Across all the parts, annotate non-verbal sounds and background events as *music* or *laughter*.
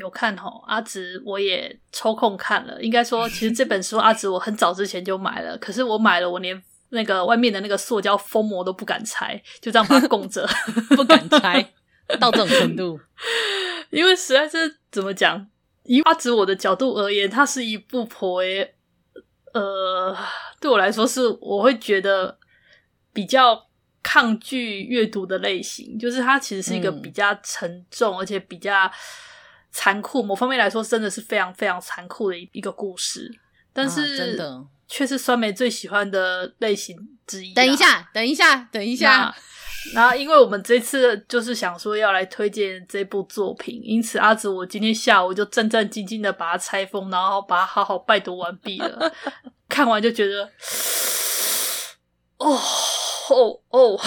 有看吼，阿紫我也抽空看了。应该说，其实这本书阿紫我很早之前就买了，可是我买了，我连那个外面的那个塑胶封膜都不敢拆，就这样把它供着，*laughs* 不敢拆到这种程度。*laughs* 因为实在是怎么讲，以阿紫我的角度而言，它是一部颇为呃，对我来说是我会觉得比较抗拒阅读的类型，就是它其实是一个比较沉重，嗯、而且比较。残酷，某方面来说，真的是非常非常残酷的一一个故事，但是、啊、真的却是酸梅最喜欢的类型之一、啊。等一下，等一下，等一下。然后，因为我们这次就是想说要来推荐这部作品，因此阿紫，我今天下午就战战兢兢的把它拆封，然后把它好好拜读完毕了。*laughs* 看完就觉得，哦 *sighs* 哦哦。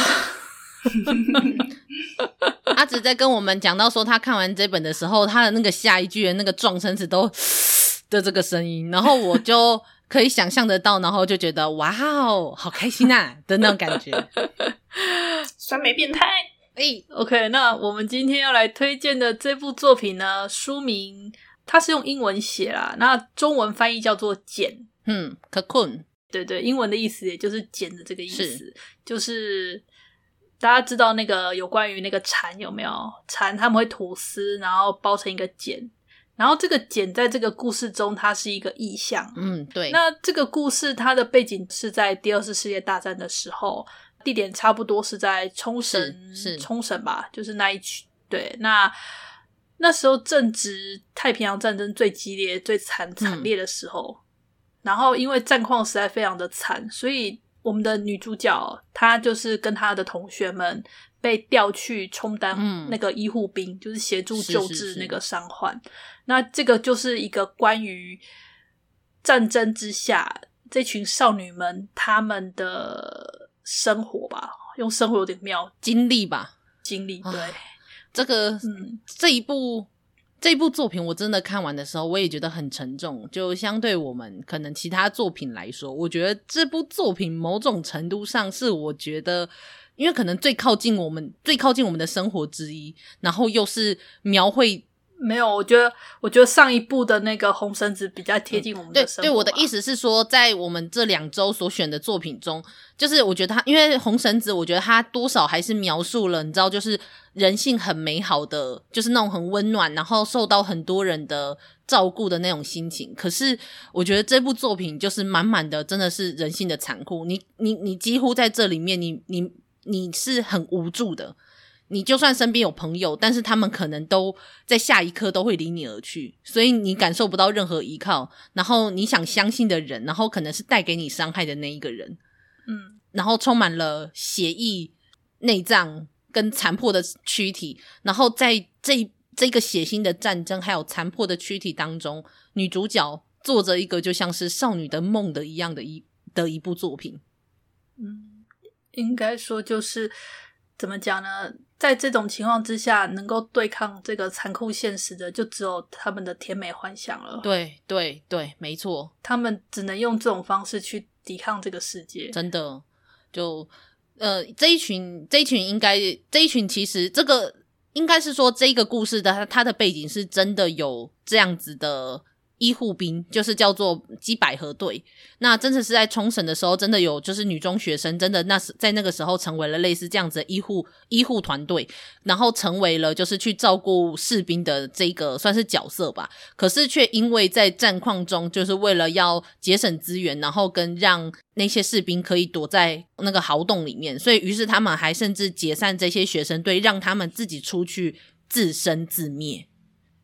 *laughs* 阿紫在跟我们讲到说，他看完这本的时候，他的那个下一句的那个撞声词都 *sighs* 的这个声音，然后我就可以想象得到，然后就觉得哇哦，好开心啊的那种感觉。酸梅变态，哎、欸，OK，那我们今天要来推荐的这部作品呢，书名它是用英文写啦，那中文翻译叫做“茧”，嗯，cocoon，对对，英文的意思也就是“茧”的这个意思，是。就是。大家知道那个有关于那个蚕有没有？蚕他们会吐丝，然后包成一个茧，然后这个茧在这个故事中它是一个意象。嗯，对。那这个故事它的背景是在第二次世界大战的时候，地点差不多是在冲绳，是，是冲绳吧？就是那一区。对，那那时候正值太平洋战争最激烈、最惨惨烈的时候，嗯，然后因为战况实在非常的惨，所以。我们的女主角，她就是跟她的同学们被调去充当那个医护兵，嗯、就是协助救治那个伤患。那这个就是一个关于战争之下这群少女们她们的生活吧，用生活有点妙，经历吧，经历。对，这个，嗯，这一部。这部作品我真的看完的时候，我也觉得很沉重。就相对我们可能其他作品来说，我觉得这部作品某种程度上是我觉得，因为可能最靠近我们、最靠近我们的生活之一，然后又是描绘。没有，我觉得，我觉得上一部的那个红绳子比较贴近我们的生活。对，对，我的意思是说，在我们这两周所选的作品中，就是我觉得它，因为红绳子，我觉得它多少还是描述了，你知道，就是人性很美好的，就是那种很温暖，然后受到很多人的照顾的那种心情。可是，我觉得这部作品就是满满的，真的是人性的残酷。你，你，你几乎在这里面，你，你，你是很无助的。你就算身边有朋友，但是他们可能都在下一刻都会离你而去，所以你感受不到任何依靠。然后你想相信的人，然后可能是带给你伤害的那一个人，嗯，然后充满了血意、内脏跟残破的躯体。然后在这这个血腥的战争还有残破的躯体当中，女主角做着一个就像是少女的梦的一样的一的一部作品。嗯，应该说就是怎么讲呢？在这种情况之下，能够对抗这个残酷现实的，就只有他们的甜美幻想了。对对对，没错，他们只能用这种方式去抵抗这个世界。真的，就呃，这一群这一群应该这一群其实这个应该是说这个故事的它的背景是真的有这样子的。医护兵就是叫做基百合队，那真的是在冲绳的时候，真的有就是女中学生，真的那是在那个时候成为了类似这样子的医护医护团队，然后成为了就是去照顾士兵的这个算是角色吧。可是却因为在战况中，就是为了要节省资源，然后跟让那些士兵可以躲在那个壕洞里面，所以于是他们还甚至解散这些学生队，让他们自己出去自生自灭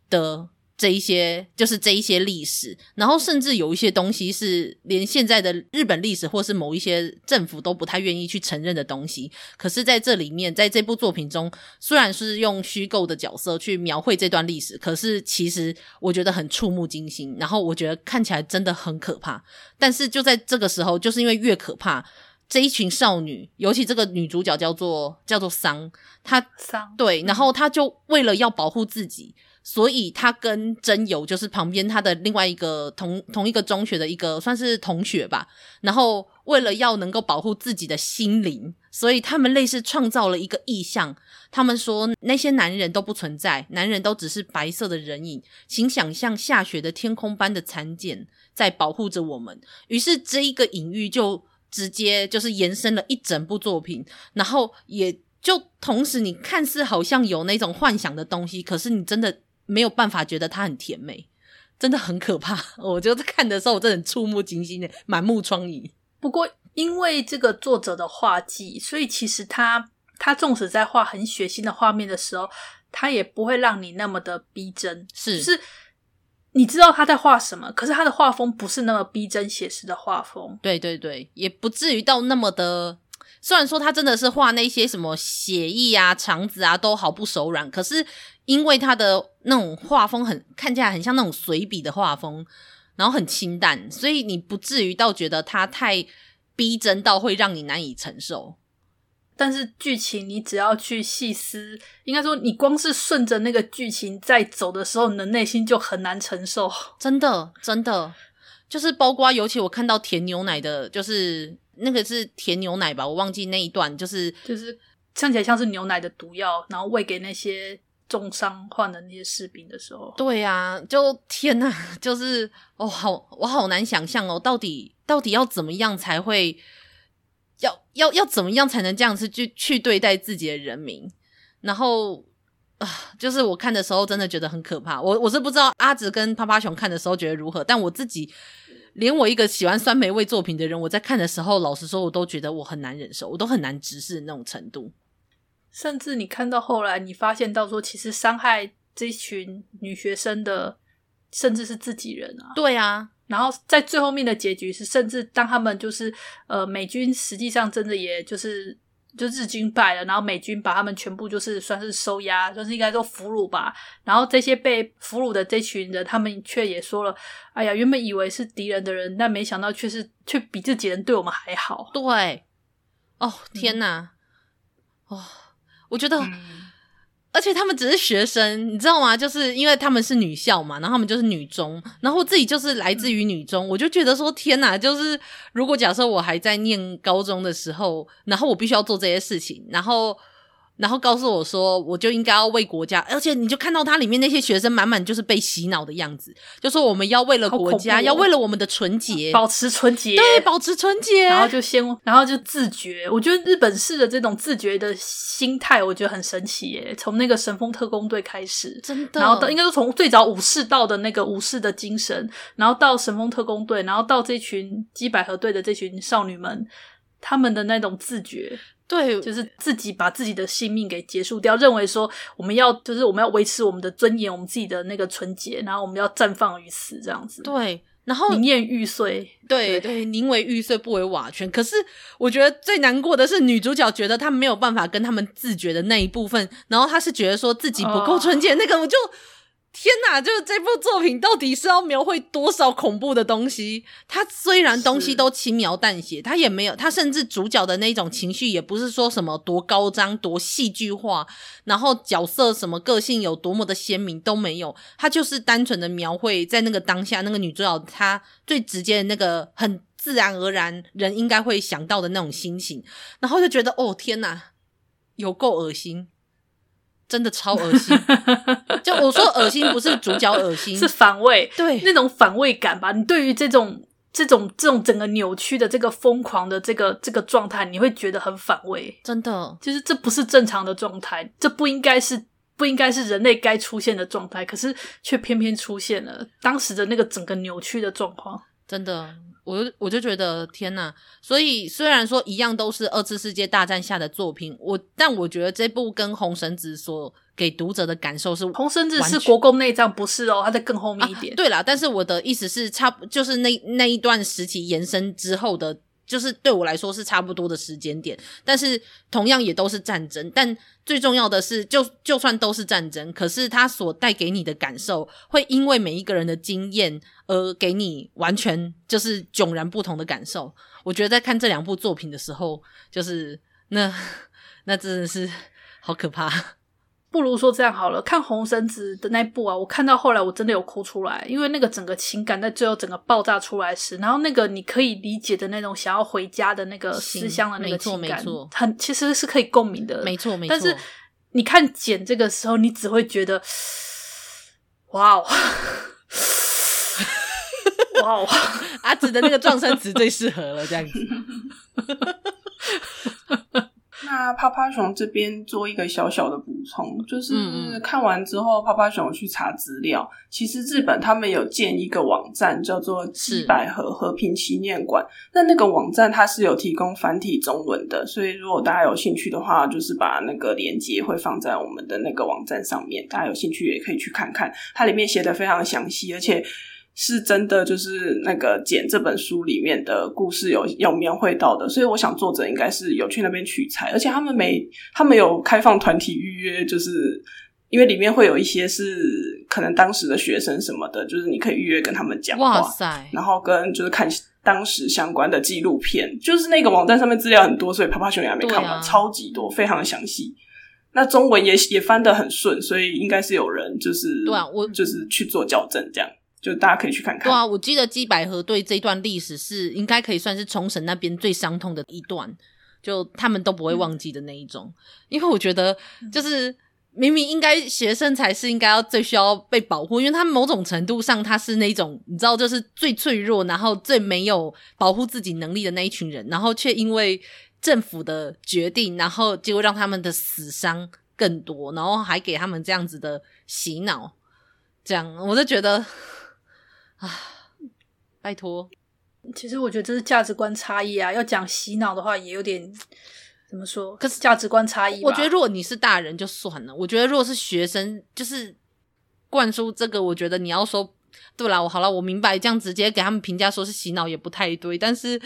的。这一些就是这一些历史，然后甚至有一些东西是连现在的日本历史或是某一些政府都不太愿意去承认的东西。可是在这里面，在这部作品中，虽然是用虚构的角色去描绘这段历史，可是其实我觉得很触目惊心，然后我觉得看起来真的很可怕。但是就在这个时候，就是因为越可怕，这一群少女，尤其这个女主角叫做叫做桑，她桑对，然后她就为了要保护自己。所以他跟真由就是旁边他的另外一个同同一个中学的一个算是同学吧，然后为了要能够保护自己的心灵，所以他们类似创造了一个意象。他们说那些男人都不存在，男人都只是白色的人影，请想象下雪的天空般的残茧在保护着我们。于是这一个隐喻就直接就是延伸了一整部作品，然后也就同时你看似好像有那种幻想的东西，可是你真的。没有办法觉得它很甜美，真的很可怕。*laughs* 我觉得看的时候，我真的很触目惊心的，满目疮痍。不过，因为这个作者的画技，所以其实他他纵使在画很血腥的画面的时候，他也不会让你那么的逼真。是，就是你知道他在画什么，可是他的画风不是那么逼真写实的画风。对对对，也不至于到那么的。虽然说他真的是画那些什么血意啊、肠子啊都毫不手软，可是因为他的那种画风很看起来很像那种随笔的画风，然后很清淡，所以你不至于到觉得它太逼真到会让你难以承受。但是剧情你只要去细思，应该说你光是顺着那个剧情在走的时候，你的内心就很难承受。真的，真的，就是包括尤其我看到甜牛奶的，就是。那个是甜牛奶吧？我忘记那一段，就是就是看起来像是牛奶的毒药，然后喂给那些重伤患的那些士兵的时候。对啊，就天哪，*laughs* 就是哦，好，我好难想象哦，到底到底要怎么样才会，要要要怎么样才能这样子去去对待自己的人民？然后啊，就是我看的时候真的觉得很可怕。我我是不知道阿直跟趴趴熊看的时候觉得如何，但我自己。连我一个喜欢酸梅味作品的人，我在看的时候，老实说，我都觉得我很难忍受，我都很难直视那种程度。甚至你看到后来，你发现到说，其实伤害这群女学生的，甚至是自己人啊。对啊，然后在最后面的结局是，甚至当他们就是呃，美军实际上真的也就是。就日军败了，然后美军把他们全部就是算是收押，就是应该说俘虏吧。然后这些被俘虏的这群人，他们却也说了：“哎呀，原本以为是敌人的人，但没想到却是却比自己人对我们还好。”对，哦天哪，嗯、哦，我觉得。嗯而且他们只是学生，你知道吗？就是因为他们是女校嘛，然后他们就是女中，然后自己就是来自于女中，我就觉得说天哪！就是如果假设我还在念高中的时候，然后我必须要做这些事情，然后。然后告诉我说，我就应该要为国家，而且你就看到它里面那些学生满满就是被洗脑的样子，就说我们要为了国家，哦、要为了我们的纯洁，*laughs* 保持纯洁，*laughs* 对，保持纯洁，然后就先，然后就自觉。我觉得日本式的这种自觉的心态，我觉得很神奇耶。从那个神风特工队开始，真的，然后到应该说从最早武士道的那个武士的精神，然后到神风特工队，然后到这群基百合队的这群少女们，他们的那种自觉。对，就是自己把自己的性命给结束掉，认为说我们要就是我们要维持我们的尊严，我们自己的那个纯洁，然后我们要绽放于此这样子。对，然后宁愿玉碎，对对，宁为玉碎不为瓦全。可是我觉得最难过的是女主角觉得她没有办法跟他们自觉的那一部分，然后她是觉得说自己不够纯洁，哦、那个我就。天哪！就是这部作品到底是要描绘多少恐怖的东西？它虽然东西都轻描淡写，它也没有，它甚至主角的那种情绪也不是说什么多高张、多戏剧化，然后角色什么个性有多么的鲜明都没有，它就是单纯的描绘在那个当下，那个女主角她最直接的那个很自然而然人应该会想到的那种心情，然后就觉得哦天哪，有够恶心。真的超恶心！*laughs* 就我说恶心，不是主角恶心，是反胃，对那种反胃感吧？你对于这种、这种、这种整个扭曲的这个疯狂的这个这个状态，你会觉得很反胃。真的，就是这不是正常的状态，这不应该是不应该是人类该出现的状态，可是却偏偏出现了当时的那个整个扭曲的状况。真的。我就我就觉得天呐，所以虽然说一样都是二次世界大战下的作品，我但我觉得这部跟红绳子所给读者的感受是红绳子是国共内战，不是哦，它在更后面一点。啊、对啦，但是我的意思是差，差就是那那一段时期延伸之后的，就是对我来说是差不多的时间点。但是同样也都是战争，但最重要的是，就就算都是战争，可是它所带给你的感受，会因为每一个人的经验而给你完全就是迥然不同的感受。我觉得在看这两部作品的时候，就是那 *laughs* 那真的是好可怕。不如说这样好了，看红绳子的那部啊，我看到后来我真的有哭出来，因为那个整个情感在最后整个爆炸出来时，然后那个你可以理解的那种想要回家的那个思乡的那个情感，没错，很其实是可以共鸣的，没错没错。但是你看简这个时候，你只会觉得，哇哦。哇哦，阿紫的那个撞声词最适合了，这样子。*laughs* 那趴趴熊这边做一个小小的补充，就是看完之后，趴趴熊去查资料，其实日本他们有建一个网站，叫做“七百合和平纪念馆”。那那个网站它是有提供繁体中文的，所以如果大家有兴趣的话，就是把那个链接会放在我们的那个网站上面，大家有兴趣也可以去看看，它里面写的非常详细，而且。是真的，就是那个简这本书里面的故事有有描绘到的，所以我想作者应该是有去那边取材，而且他们没他们有开放团体预约，就是因为里面会有一些是可能当时的学生什么的，就是你可以预约跟他们讲话，哇塞，然后跟就是看当时相关的纪录片，就是那个网站上面资料很多，所以啪啪熊也还没看完，啊、超级多，非常的详细。那中文也也翻得很顺，所以应该是有人就是对啊，我就是去做校正这样。就大家可以去看看。对啊，我记得基百合对这段历史是应该可以算是冲绳那边最伤痛的一段，就他们都不会忘记的那一种。嗯、因为我觉得，就是明明应该学生才是应该要最需要被保护，因为他们某种程度上他是那种你知道，就是最脆弱，然后最没有保护自己能力的那一群人，然后却因为政府的决定，然后结果让他们的死伤更多，然后还给他们这样子的洗脑，这样我就觉得。啊，拜托！其实我觉得这是价值观差异啊。要讲洗脑的话，也有点怎么说？可是价值观差异，我觉得如果你是大人就算了。我觉得如果是学生，就是灌输这个，我觉得你要说对啦，我好了，我明白，这样直接给他们评价说是洗脑也不太对，但是。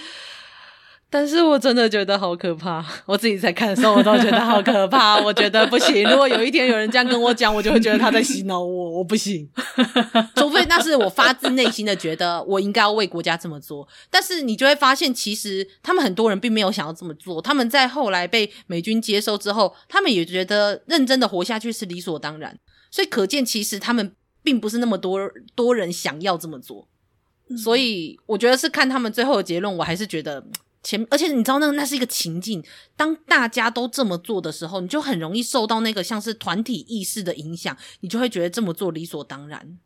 但是我真的觉得好可怕，*laughs* 我自己在看的时候我都觉得好可怕，*laughs* 我觉得不行。如果有一天有人这样跟我讲，我就会觉得他在洗脑我，我不行。*laughs* 除非那是我发自内心的觉得我应该要为国家这么做。但是你就会发现，其实他们很多人并没有想要这么做。他们在后来被美军接收之后，他们也觉得认真的活下去是理所当然。所以可见，其实他们并不是那么多多人想要这么做。所以我觉得是看他们最后的结论，我还是觉得。前，而且你知道那个那是一个情境，当大家都这么做的时候，你就很容易受到那个像是团体意识的影响，你就会觉得这么做理所当然。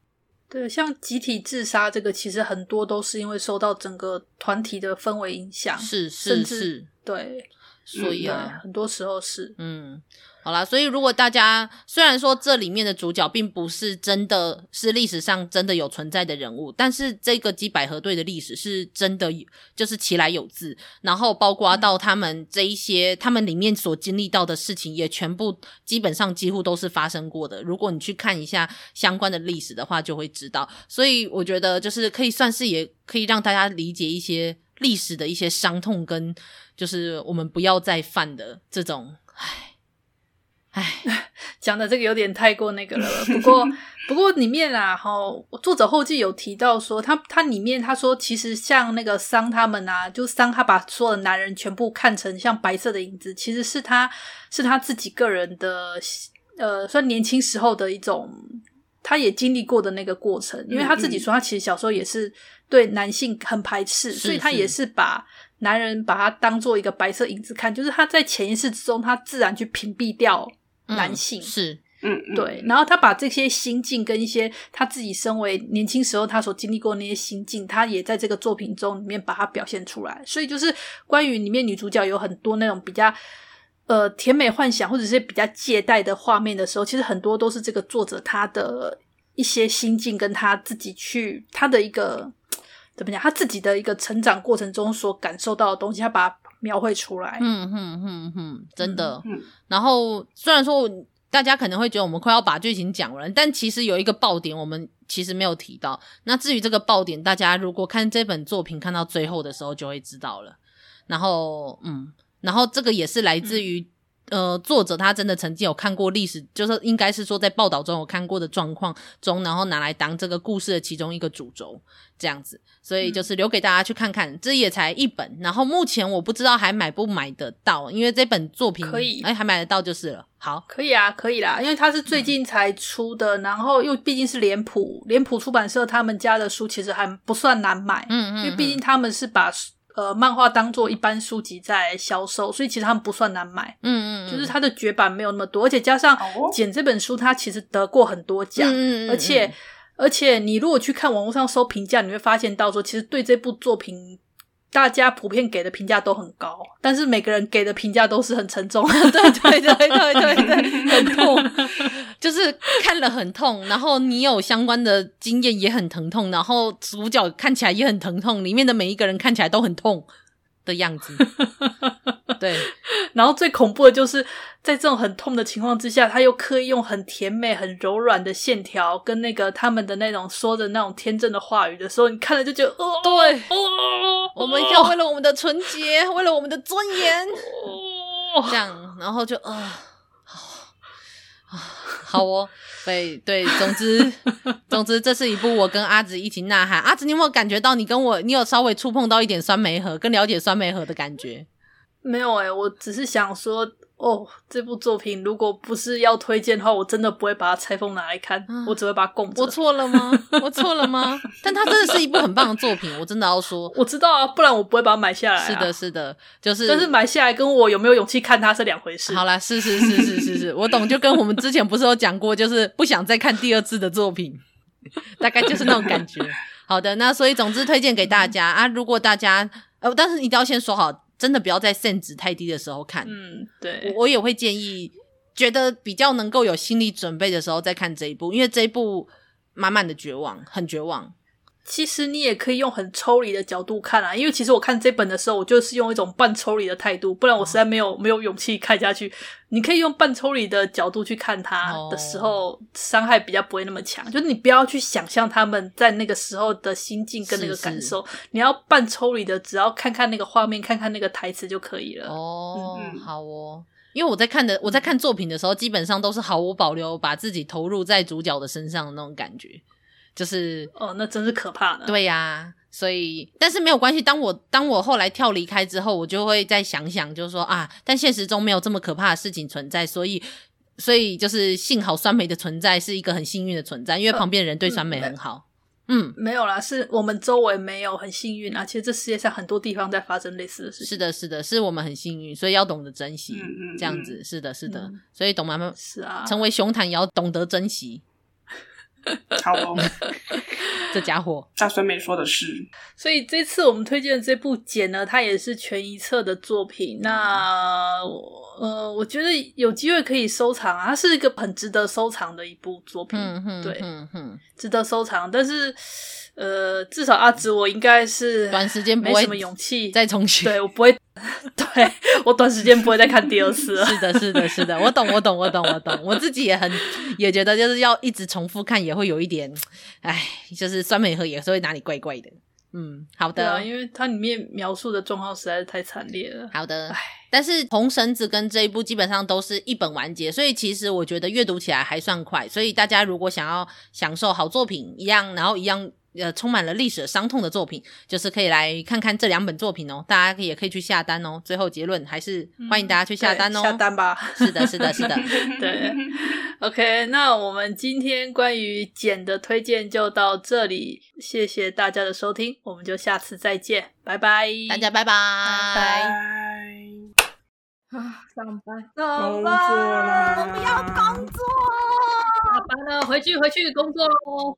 对，像集体自杀这个，其实很多都是因为受到整个团体的氛围影响，是是是，对，所以啊，很多时候是，嗯。好啦，所以如果大家虽然说这里面的主角并不是真的是历史上真的有存在的人物，但是这个基百合队的历史是真的，就是其来有自，然后包括到他们这一些他们里面所经历到的事情，也全部基本上几乎都是发生过的。如果你去看一下相关的历史的话，就会知道。所以我觉得就是可以算是也可以让大家理解一些历史的一些伤痛，跟就是我们不要再犯的这种，唉。唉，讲的这个有点太过那个了。不过，*laughs* 不过里面啊，哈，作者后记有提到说，他他里面他说，其实像那个桑他们啊，就桑他把所有的男人全部看成像白色的影子，其实是他是他自己个人的，呃，算年轻时候的一种，他也经历过的那个过程。因为他自己说，他其实小时候也是对男性很排斥，所以他也是把男人把他当做一个白色影子看，就是他在潜意识之中，他自然去屏蔽掉。男性、嗯、是，嗯，对，然后他把这些心境跟一些他自己身为年轻时候他所经历过的那些心境，他也在这个作品中里面把它表现出来。所以就是关于里面女主角有很多那种比较呃甜美幻想或者是比较借贷的画面的时候，其实很多都是这个作者他的一些心境跟他自己去他的一个怎么讲，他自己的一个成长过程中所感受到的东西，他把。描绘出来，嗯哼哼哼，真的。嗯、然后虽然说大家可能会觉得我们快要把剧情讲完，但其实有一个爆点，我们其实没有提到。那至于这个爆点，大家如果看这本作品看到最后的时候就会知道了。然后，嗯，然后这个也是来自于。嗯呃，作者他真的曾经有看过历史，就是应该是说在报道中有看过的状况中，然后拿来当这个故事的其中一个主轴，这样子，所以就是留给大家去看看。嗯、这也才一本，然后目前我不知道还买不买得到，因为这本作品可以，哎，还买得到就是了。好，可以啊，可以啦，因为它是最近才出的，嗯、然后又毕竟是脸谱，脸谱出版社他们家的书其实还不算难买，嗯，嗯嗯，因为毕竟他们是把。呃，漫画当做一般书籍在销售，所以其实他们不算难买。嗯嗯，就是它的绝版没有那么多，而且加上简这本书，它其实得过很多奖。嗯嗯，而且而且你如果去看网络上搜评价，你会发现到说，其实对这部作品。大家普遍给的评价都很高，但是每个人给的评价都是很沉重。*laughs* 对对对对对看了很痛。然后你有相关的经验也很疼痛，然后主角看起来也很疼痛，里面的每一个人看起来都很痛的样子。*laughs* 对，然后最恐怖的就是在这种很痛的情况之下，他又刻意用很甜美、很柔软的线条跟那个他们的那种说的那种天真的话语的时候，你看了就觉得，哦，*laughs* 对，哦，我们要为了我们的纯洁，*laughs* 为了我们的尊严，哦，这样，然后就啊，好，啊，好哦，对对，总之总之，这是一部我跟阿紫一起呐喊。阿紫，你有没有感觉到你跟我，你有稍微触碰到一点酸梅河，跟了解酸梅河的感觉？没有诶、我只是想说，哦，这部作品如果不是要推荐的话，我真的不会把它拆封拿来看，啊、我只会把它供着。我错了吗？我错了吗？但它真的是一部很棒的作品，我真的要说，我知道啊，不然我不会把它买下来、啊。是的，是的，就是，但是买下来跟我有没有勇气看它是两回事。好啦，是是是是是是，我懂，就跟我们之前不是有讲过，就是不想再看第二次的作品，大概就是那种感觉。好的，那所以总之推荐给大家啊，如果大家呃，但是一定要先说好。真的不要在 CEN 值太低的时候看。嗯，对，我我也会建议，觉得比较能够有心理准备的时候再看这一部，因为这一部满满的绝望，很绝望。其实你也可以用很抽离的角度看啊，因为其实我看这本的时候，我就是用一种半抽离的态度，不然我实在没有没有勇气看下去。你可以用半抽离的角度去看它的时候，伤害比较不会那么强。就是你不要去想象他们在那个时候的心境跟那个感受，是是你要半抽离的，只要看看那个画面，看看那个台词就可以了。哦，嗯、好哦，因为我在看的我在看作品的时候，基本上都是毫无保留把自己投入在主角的身上的那种感觉。就是哦，那真是可怕的。对呀、啊，所以但是没有关系。当我当我后来跳离开之后，我就会再想想，就是说啊，但现实中没有这么可怕的事情存在，所以所以就是幸好酸梅的存在是一个很幸运的存在，因为旁边的人对酸梅很好。嗯，嗯，没有啦，是我们周围没有很幸运啊。其实这世界上很多地方在发生类似的事情。是的，是的，是我们很幸运，所以要懂得珍惜。嗯嗯，这样子，是的，是的。嗯、所以懂吗？是啊，成为熊坛也要懂得珍惜。*laughs* 好哦，*laughs* 这家伙，大孙梅说的是。所以这次我们推荐的这部《简》呢，它也是全一册的作品。那呃，我觉得有机会可以收藏啊，它是一个很值得收藏的一部作品。对，嗯嗯，值得收藏。但是呃，至少阿紫我应该是短时间没什么勇气再重新。对，我不会。*laughs* 对，我短时间不会再看第二次了。*laughs* 是的，是的，是的，我懂，我懂，我懂，我懂。我自己也很也觉得，就是要一直重复看，也会有一点，哎，就是酸梅河也是会哪里怪怪的。嗯，好的，啊、因为它里面描述的状况实在是太惨烈了。好的，唉但是红绳子跟这一部基本上都是一本完结，所以其实我觉得阅读起来还算快。所以大家如果想要享受好作品一样，然后一样。呃，充满了历史伤痛的作品，就是可以来看看这两本作品哦。大家也可以去下单哦。最后结论还是欢迎大家去下单哦。嗯、下单吧。是的，是的，是的。*laughs* *laughs* 对。OK，那我们今天关于简的推荐就到这里，谢谢大家的收听，我们就下次再见，拜拜，大家拜拜，拜拜。啊，上班，上班，我不要工作，下班了，回去，回去工作喽。